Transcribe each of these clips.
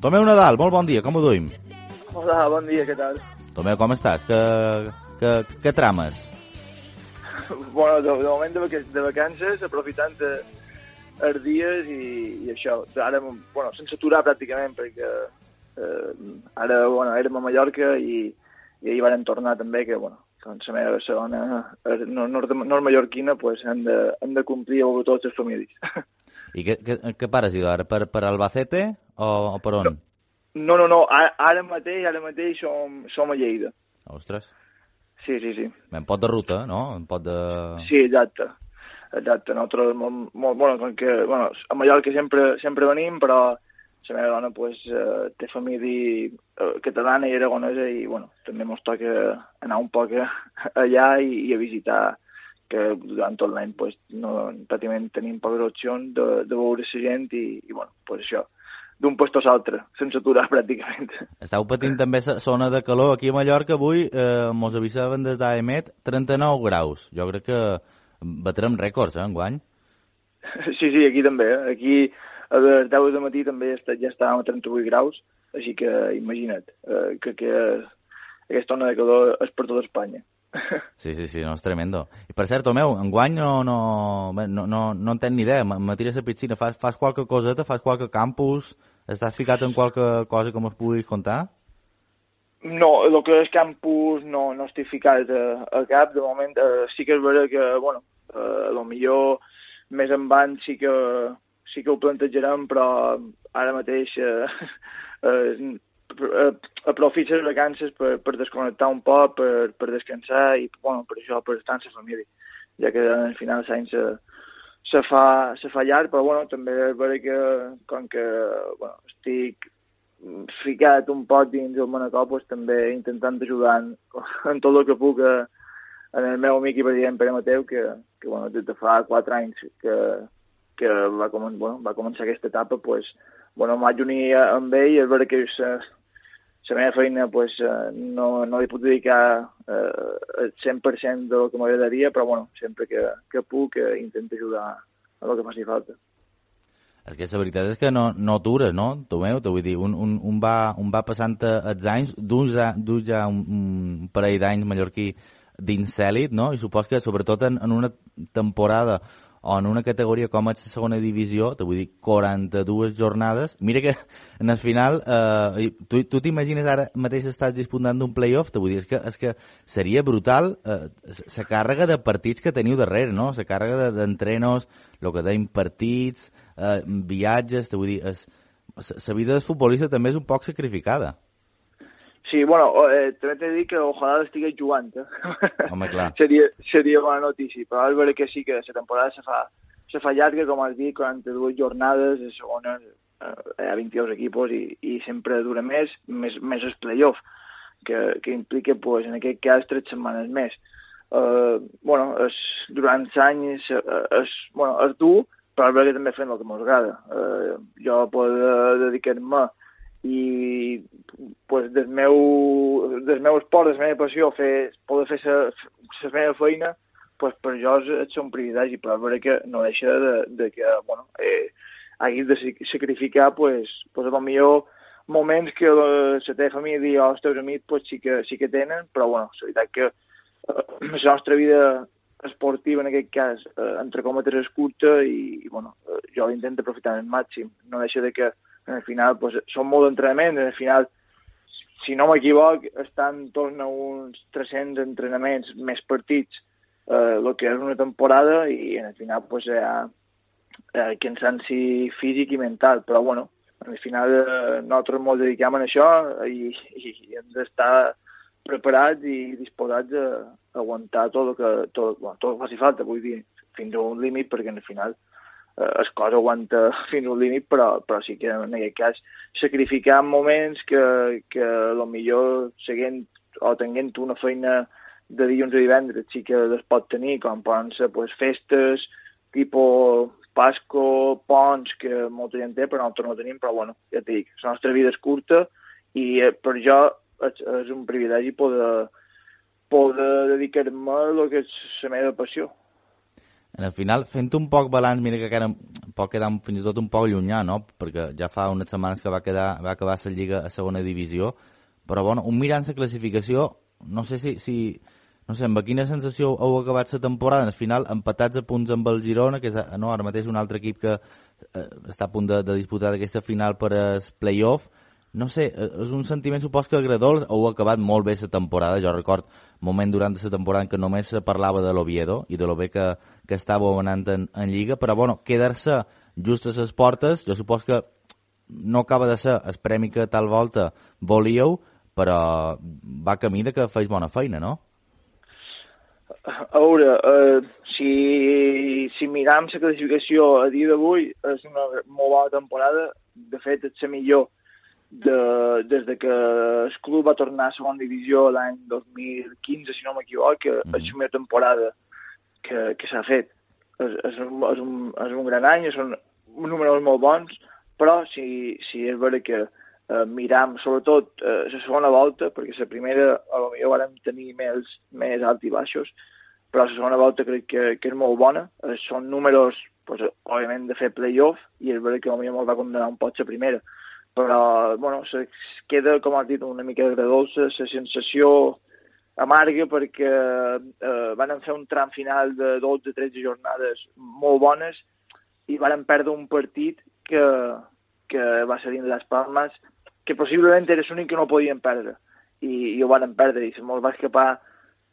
Tomeu Nadal, molt bon dia, com ho duim? Hola, bon dia, què tal? Tomeu, com estàs? Que, que, que trames? Bueno, de, de moment de, vac de vacances, aprofitant de, els dies i, i això. Ara, bueno, sense aturar pràcticament, perquè eh, ara, bueno, érem a Mallorca i, i ahir vam tornar també, que, bueno, doncs la meva segona nord, nord, nord mallorquina, pues, hem de, hem de complir amb tots els famílies. I què, què, què pares, ara? Per, per Albacete o, o per on? No, no, no, ara, ara mateix, ara mateix som, som a Lleida. Ostres. Sí, sí, sí. En pot de ruta, no? En pot de... Sí, exacte. Exacte. Nosaltres, molt, molt, bueno, com que, bueno, a Mallorca sempre, sempre venim, però la meva dona pues, eh, té família eh, catalana i aragonesa i bueno, també ens toca anar un poc allà i, i a visitar que durant tot l'any pues, no, pràcticament tenim poques opcions de, de veure la gent i, i bueno, pues això, d'un lloc a l'altre, sense aturar pràcticament. Estau patint també la zona de calor. Aquí a Mallorca avui eh, mos avisaven des d'AEMET 39 graus. Jo crec que batrem rècords, eh, enguany. Sí, sí, aquí també. Eh? Aquí a les 10 de matí també ja estàvem a 38 graus, així que imagina't eh, que, que aquesta ona de calor és per tota Espanya. Sí, sí, sí, no, és tremendo. I per cert, Tomeu, enguany no, no, no, no, no en ni idea, me tires a piscina, fas, fas qualque coseta, fas qualque campus, estàs ficat en qualque cosa que m'ho puguis contar? No, el que és campus no, no estic ficat a, a cap, de moment eh, sí que és vera que, bueno, eh, lo millor més en van sí que, sí que ho plantejarem, però ara mateix eh, eh, Eh, aprofita les vacances per, per desconnectar un poc, per, per descansar i bueno, per això, per estar amb la família, ja que al final l'any se, se, fa, se fa llarg, però bueno, també és vera que com que bueno, estic ficat un poc dins el Manacor, pues, també intentant ajudar en, en tot el que puc a, en el meu amic i president Pere Mateu, que, que bueno, des de fa quatre anys que, que va, com, bueno, va començar aquesta etapa, pues, bueno, em unir amb ell i és vera que la meva feina pues, eh, no, no li puc dedicar eh, el 100% del que m'agradaria, però bueno, sempre que, que puc eh, intento ajudar a el que faci falta. És que la veritat és que no, no atures, no? Tu meu, te vull dir, un, un, un, va, un va passant els anys, d'un ja, ja un, un parell d'anys mallorquí dins cèl·lit, no? I supos que sobretot en, en una temporada en una categoria com és la segona divisió, te vull dir, 42 jornades, mira que en el final, eh, tu tu t'imagines ara mateix estàs disputant d'un playoff, te vull dir, és que, és que seria brutal eh, la càrrega de partits que teniu darrere, no? La càrrega d'entrenos, de, el que deim partits, eh, viatges, te vull dir, la vida del futbolista també és un poc sacrificada. Sí, bueno, eh, també t'he de dir que ojalà estigués jugant, eh? Home, clar. seria, seria bona notícia, però és vera que sí que la temporada se fa, se fa llarga, com has dit, 42 jornades, de segona eh, hi ha 22 equipos i, i sempre dura més, més, més el playoff, que, que implica, pues, en aquest cas, tres setmanes més. Uh, bueno, es, durant anys és, es, bueno, és dur, però és que també fem el que m'agrada. Uh, jo puc dedicar-me i pues, del, meu, del meu esport, de la meva passió, fer, poder fer la meva feina, pues, per jo és, és un privilegi, però és que no deixa de, de que bueno, eh, haguis de sacrificar pues, pues, a millor moments que la, teva família o els teus amics pues, sí, que, sí que tenen, però bueno, la veritat que eh, la nostra vida esportiva en aquest cas, eh, entre cometes és curta i, i bueno, eh, jo l'intento aprofitar al màxim. No deixa de que al final pues, són molt d'entrenament, al final, si no m'equivoc, estan torn a uns 300 entrenaments més partits eh, el que és una temporada i al final pues, hi ha eh, cansanci físic i mental, però bueno, al final eh, nosaltres ens dediquem a això i, i, i hem d'estar preparats i disposats a, aguantar tot el que, tot, bueno, tot el que faci falta, vull dir, fins a un límit, perquè al final eh, el cos aguanta fins al límit, però, però sí que en aquest cas sacrificar moments que, que a lo millor seguint o tenint una feina de dilluns a divendres sí que es pot tenir, com poden ser pues, festes, tipus Pasco, ponts, que molta gent té, però nosaltres no tenim, però bueno, ja t'he dit, la nostra vida és curta i eh, per jo és, és un privilegi poder, poder dedicar-me a el que és la meva passió. En el final, fent un poc balanç, mira que encara pot quedar fins i tot un poc llunyà, no? Perquè ja fa unes setmanes que va, quedar, va acabar la Lliga a segona divisió, però bueno, un mirant la classificació, no sé si, si, no sé, amb quina sensació heu acabat la temporada, al final empatats a punts amb el Girona, que és no, ara mateix un altre equip que eh, està a punt de, de disputar aquesta final per al playoff, no sé, eh, és un sentiment, supos que agradós, heu acabat molt bé la temporada, jo record moment durant la temporada en què només se parlava de l'Oviedo i de lo bé que, que estava anant en, en Lliga, però bueno, quedar-se just a les portes, jo supos que no acaba de ser el premi que tal volta volíeu, però va camí de que feis bona feina, no? A veure, eh, si, si miram la classificació a dia d'avui, és una molt bona temporada. De fet, és la millor de, des de que el club va tornar a segona divisió l'any 2015, si no m'equivoc, que mm és la millor temporada que, que s'ha fet. És, és, un, és, un, és un gran any, són números molt bons, però si, si és vera que eh, miram sobretot eh, la segona volta, perquè la primera a lo millor vam tenir més, més alt i baixos, però la segona volta crec que, que és molt bona. Eh, són números, pues, òbviament, de fer playoff, i és veritat que potser molt va condenar un poc la primera. Però, bueno, se queda, com has dit, una mica agradolça, la sensació amarga perquè eh, van fer un tram final de 12-13 jornades molt bones i van perdre un partit que, que va ser dins les Palmes, que possiblement era l'únic que no podien perdre. I, i ho van perdre i se molt va escapar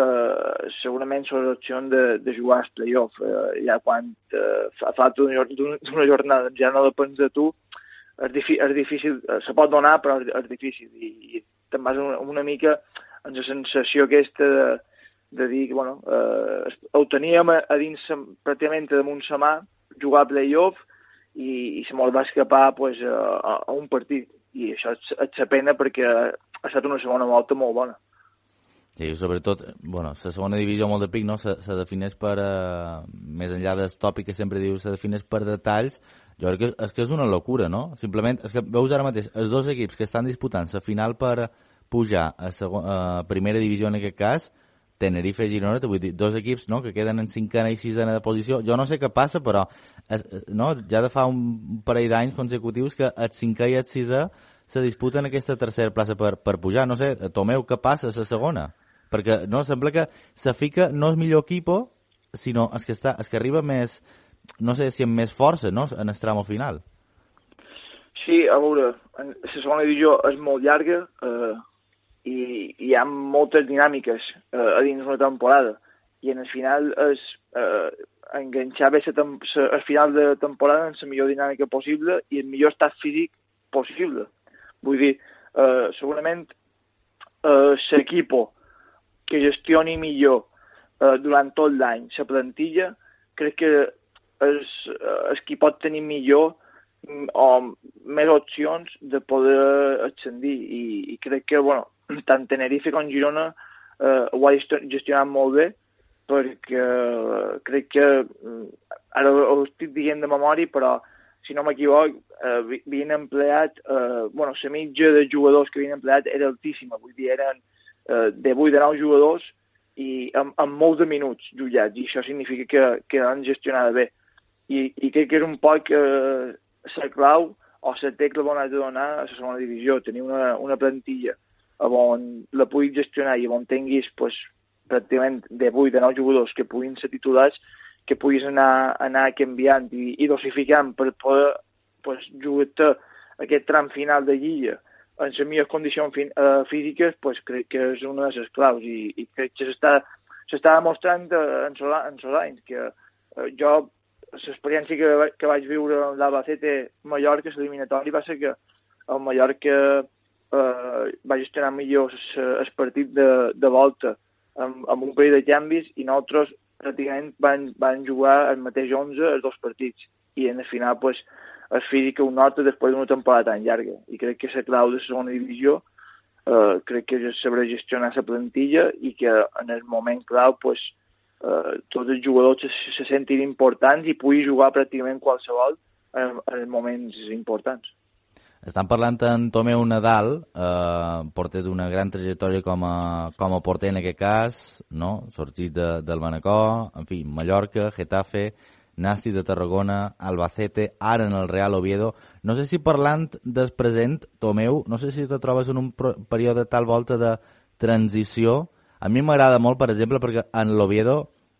eh, segurament són l'opció de, de jugar als play-off. Eh, ja quan eh, fa falta d'una jornada ja no depens de tu, és, difi és difícil, eh, se pot donar, però és, és difícil. I, i te'n vas una, una mica amb la sensació aquesta de, de dir bueno, eh, ho teníem a, a dins pràcticament damunt sa mà, jugar a play-off, i, i se me'l va escapar pues, a, a un partit. I això és la pena perquè ha estat una segona volta molt bona. Sí, sobretot, bueno, la segona divisió molt de pic, no? Se, se defineix per, uh, més enllà del tòpic que sempre diu, se defineix per detalls, jo crec que és, que és una locura, no? Simplement, és que veus ara mateix, els dos equips que estan disputant la final per pujar a, segon, a primera divisió en aquest cas, Tenerife i Girona, vull dir, dos equips no, que queden en cinquena i sisena de posició. Jo no sé què passa, però és, no, ja de fa un parell d'anys consecutius que el cinquè i el sisè se disputen aquesta tercera plaça per, per pujar. No sé, Tomeu, què passa a la segona? Perquè no, sembla que la FICA no és millor equipo, sinó és que, està, és que arriba més, no sé si amb més força, no?, en el tram final. Sí, a veure, la segona divisió és molt llarga eh, i, i hi ha moltes dinàmiques eh, a dins una temporada i en el final és eh, enganxar bé el final de temporada en la millor dinàmica possible i el millor estat físic possible. Vull dir, eh, segurament eh, l'equipo que gestioni millor eh, durant tot l'any la plantilla, crec que és, eh, és qui pot tenir millor mm, o més opcions de poder ascendir. I, i crec que, bueno, tant Tenerife com Girona eh, ho ha gestionat molt bé perquè eh, crec que mm, ara ho estic dient de memòria però si no m'equivoc, eh, havien empleat, eh, bueno, la mitja de jugadors que havien empleat era altíssima, vull dir, eren eh, de 8 de 9 jugadors i amb, amb molts de minuts jutjats, i això significa que, que han gestionat bé. I, i crec que és un poc eh, la clau o la tecla on has de donar a la segona divisió, tenir una, una plantilla on la puguis gestionar i on tinguis pues, pràcticament de 8 de 9 jugadors que puguin ser titulars, que puguis anar, anar canviant i, i dosificant per poder pues, jugar aquest tram final de lliga en les millors condicions fi, uh, físiques, pues, crec que és una de les claus i, i crec que s'està s'està demostrant en, Solà, en Solans que uh, jo l'experiència que, que vaig viure amb l'Albacete Mallorca, l'eliminatori, va ser que el Mallorca uh, va gestionar millor el partit de, de volta amb, amb un parell de canvis i nosaltres pràcticament van, van jugar el mateix 11 els dos partits. I en el final pues, el físic ho nota després d'una temporada tan llarga. I crec que la clau de segona divisió eh, crec que és saber gestionar la plantilla i que en el moment clau pues, eh, tots els jugadors se, se sentin importants i pugui jugar pràcticament qualsevol en, en moments importants. Estan parlant en Tomeu Nadal, eh, porter d'una gran trajectòria com a, com a porter en aquest cas, no? sorgit de, del Manacor, en fi, Mallorca, Getafe, Nasti de Tarragona, Albacete, ara en el Real Oviedo. No sé si parlant del present, Tomeu, no sé si te trobes en un període tal volta de transició. A mi m'agrada molt, per exemple, perquè en l'Oviedo,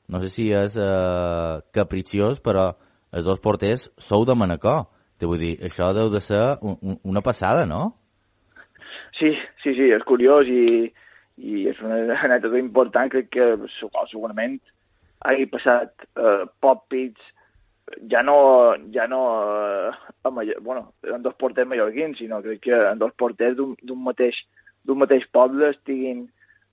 no sé si és eh, capriciós, però els dos porters sou de Manacor. Te vull dir, això deu de ser un, un, una passada, no? Sí, sí, sí, és curiós i, i és una anècdota important, crec que segurament hagi passat eh, pop pits ja no, ja no eh, amb, bueno, en dos porters mallorquins, sinó crec que en dos porters d'un mateix, mateix poble estiguin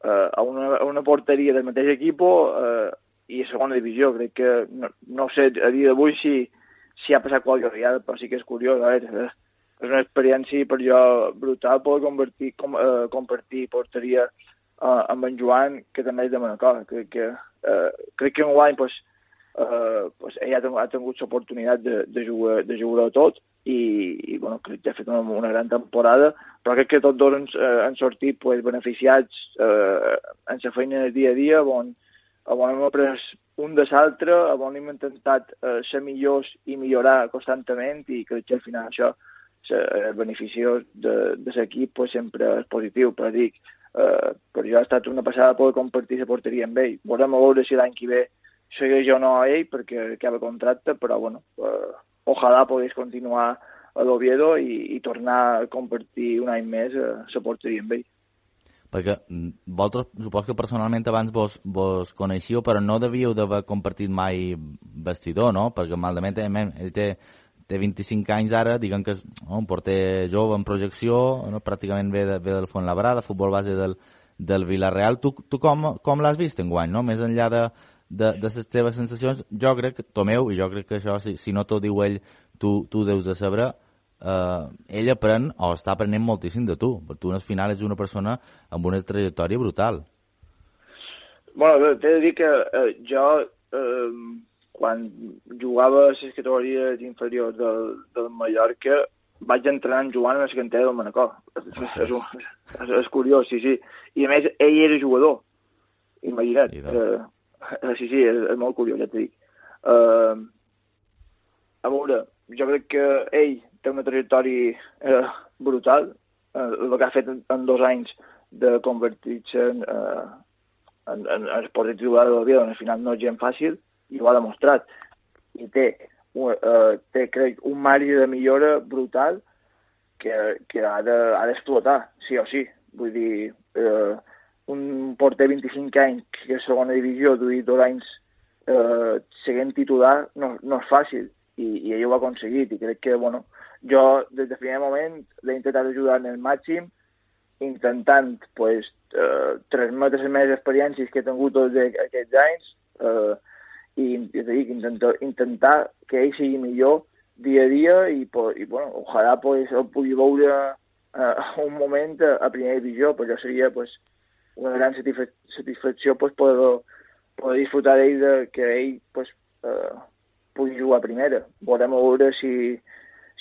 eh, a, una, a una porteria del mateix equip eh, i a segona divisió. Crec que, no, no sé a dia d'avui si, si ha passat qualque vegada, però sí que és curiós. A veure, eh, és una experiència per jo brutal poder convertir, com, eh, compartir porteria eh, amb en Joan, que també és de Manacor. Crec que eh, crec que enguany pues, eh, pues, ell ha, ha tingut l'oportunitat de, de, jugar, de jugar tot i, i bueno, crec que ha fet una, una gran temporada, però crec que tots dos han, eh, han sortit pues, beneficiats eh, en la feina del dia a dia, on, on hem après un de l'altre, on hem intentat eh, ser millors i millorar constantment i crec que al final això el benefici de, de l'equip pues, sempre és positiu, però dic, eh, per jo ha estat una passada poder compartir la porteria amb ell. Volem veure si l'any que ve segueix o no a ell perquè acaba contracte, però bueno, eh, ojalà pogués continuar a l'Oviedo i, i tornar a compartir un any més eh, la porteria amb ell. Perquè mm, vosaltres, supos que personalment abans vos, vos coneixíeu, però no devíeu d'haver compartit mai vestidor, no? Perquè malament ell té té 25 anys ara, diguem que és no, un porter jove en projecció, no, pràcticament ve, de, ve del Labrada, futbol base del, del Villarreal. Tu, tu com, com l'has vist en guany, no? Més enllà de, de, de les teves sensacions, jo crec que, Tomeu, i jo crec que això, si, si no t'ho diu ell, tu, tu deus de saber, eh, ell aprèn o està aprenent moltíssim de tu, perquè tu al final ets una persona amb una trajectòria brutal. Bueno, t'he de dir que eh, jo eh, quan jugava a les categories inferiors del, del Mallorca vaig entrenar en Joan a la cantera del Manacor. És, és, és, és curiós, sí, sí. I a més, ell era jugador. Imagina't. Uh, sí, sí, és, és molt curiós, ja t'ho dic. Uh, a veure, jo crec que ell té una trajectòria uh, brutal. Uh, el que ha fet en, en dos anys de convertir-se en, uh, en, en, en esport titular de la vida, al final no és gent fàcil, i ho ha demostrat. I té, uh, té crec, un marge de millora brutal que, que ha d'explotar, de, sí o sí. Vull dir, uh, un porter 25 anys que és segona divisió, duit dos anys eh, seguint titular, no, no és fàcil, i, i ell ho ha aconseguit, i crec que, bueno, jo des del primer moment l'he intentat ajudar en el màxim, intentant pues, eh, transmetre les meves experiències que he tingut tots aquests anys, eh, i, és a dir, intentar, intentar que ell sigui millor dia a dia i, i bueno, ojalà pues, el pugui veure uh, un moment a, a primera divisió, però seria pues, una gran satisfa satisfacció pues, poder, poder disfrutar d'ell de que ell pues, uh, pugui jugar a primera. Volem veure si,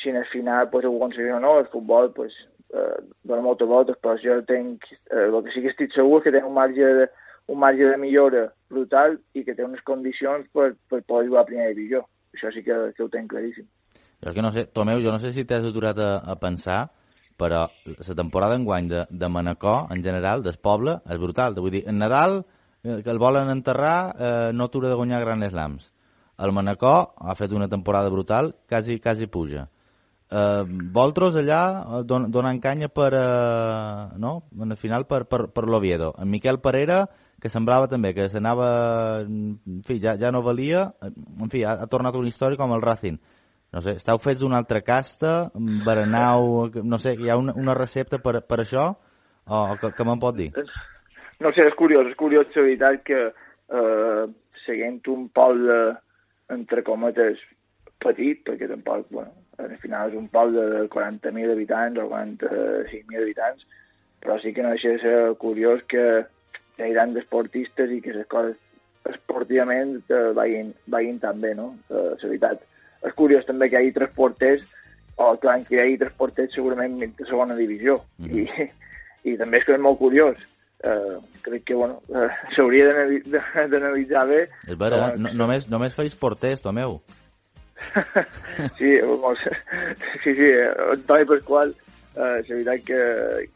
si en el final pues, ho aconseguim o no. El futbol pues, uh, dona moltes voltes, però jo tenc, uh, el que sí que estic segur és que tenc un marge de, un marge de millora brutal i que té unes condicions per, per poder jugar a primera divisió. Això sí que, que ho tenc claríssim. Jo que no sé, Tomeu, jo no sé si t'has aturat a, a pensar, però la temporada enguany de, de Manacor, en general, del poble, és brutal. Vull dir, en Nadal, eh, que el volen enterrar, eh, no atura de guanyar grans slams. El Manacor ha fet una temporada brutal, quasi, quasi puja. Eh, Voltros allà eh, don, donant canya per, eh, no? en el final per, per, per l'Oviedo. En Miquel Parera que semblava també que s'anava... En fi, ja, ja no valia. En fi, ha, ha tornat una història com el Racing. No sé, esteu fets d'una altra casta, berenau... No sé, hi ha una, una recepta per, per això? O, o que, que me'n pot dir? No sé, és curiós, és curiós, la veritat, que eh, seguint un poble, entre cometes, petit, perquè tampoc, bueno, al final és un poble de 40.000 habitants o 45.000 habitants, però sí que no deixa de ser curiós que hi hagi tants esportistes i que les coses esportivament eh, vagin, vagin tan bé, no? Eh, la veritat. És curiós també que hi hagi tres porters, o clar, que hi hagi tres porters segurament de segona divisió, mm -hmm. I, i també és que és molt curiós. Eh, crec que, bueno, eh, s'hauria d'analitzar bé. És vera, eh, no, només, només feis porters, Tomeu. sí, vamos, sí, sí, Antoni Pasqual, eh, és veritat que,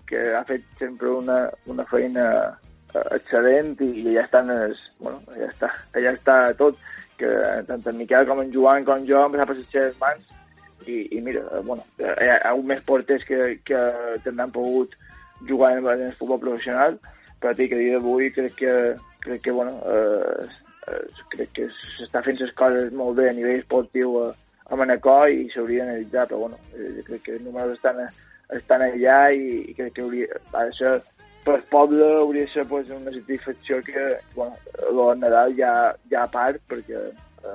que ha fet sempre una, una feina eh, excel·lent i, ja estan es, bueno, ja està, ja està tot que tant en Miquel com en Joan com jo hem passat les seves mans i, i mira, eh, bueno, hi ha, hagut més porters que, que han pogut jugar en, en el futbol professional però que a dia d'avui crec que, crec que bueno, eh, eh, crec que s'està fent les coses molt bé a nivell esportiu a, a Manacor i s'hauria d'analitzar, però bueno, eh, crec que els números estan estan allà i, i crec que hauria, ha de ser per poble hauria de ser pues, una satisfacció que bueno, el Nadal ja, ja a part perquè eh,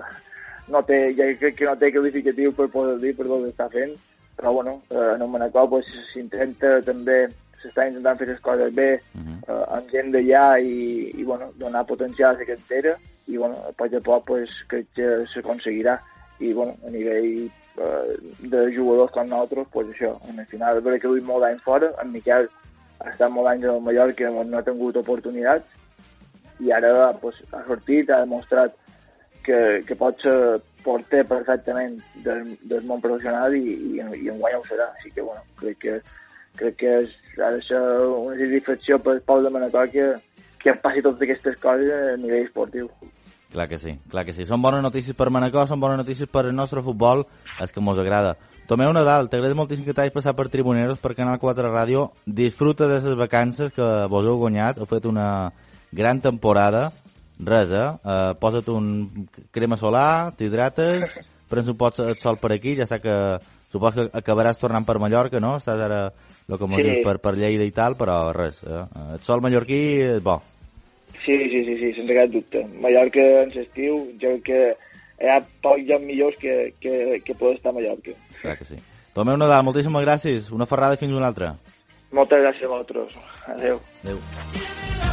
no té, ja crec que no té qualificatiu per poder dir per tot està fent però bueno, eh, en un Manacor pues, s'intenta també s'està intentant fer les coses bé uh -huh. eh, amb gent d'allà i, i bueno, donar potencial a la cantera i bueno, a poc a poc pues, crec que s'aconseguirà i bueno, a nivell eh, de jugadors com nosaltres, pues això, en el final, és que duim molt d'anys fora, en Miquel ha estat molt anys al Mallorca no ha tingut oportunitats, i ara pues, ha sortit, ha demostrat que, que pot ser porter perfectament del, del món professional i, i, i en guanya ho serà. Així que, bueno, crec que, crec que és, ha de ser una satisfacció per Pau de Manacor que, que passi totes aquestes coses a nivell esportiu. Clar que sí, clar que sí. Són bones notícies per Manacor, són bones notícies per el nostre futbol, és que mos agrada. Tomeu Nadal, t'agrada moltíssim que t'hagis passat per Tribuneros, per Canal 4 Ràdio. Disfruta de les vacances que vos heu guanyat, heu fet una gran temporada. Res, eh? uh, posa't un crema solar, t'hidrates, prens un pot de sol per aquí, ja sé que supos que acabaràs tornant per Mallorca, no? Estàs ara, el que sí. dius, per, per Lleida i tal, però res, eh? el sol mallorquí és bo. Sí, sí, sí, sí sense cap dubte. Mallorca en l'estiu, jo crec que hi ha pocs llocs millors que, que, que poder estar a Mallorca. Clar que sí. Tomeu Nadal, moltíssimes gràcies. Una ferrada fins una altra. Moltes gràcies a vosaltres. Adéu. Adéu.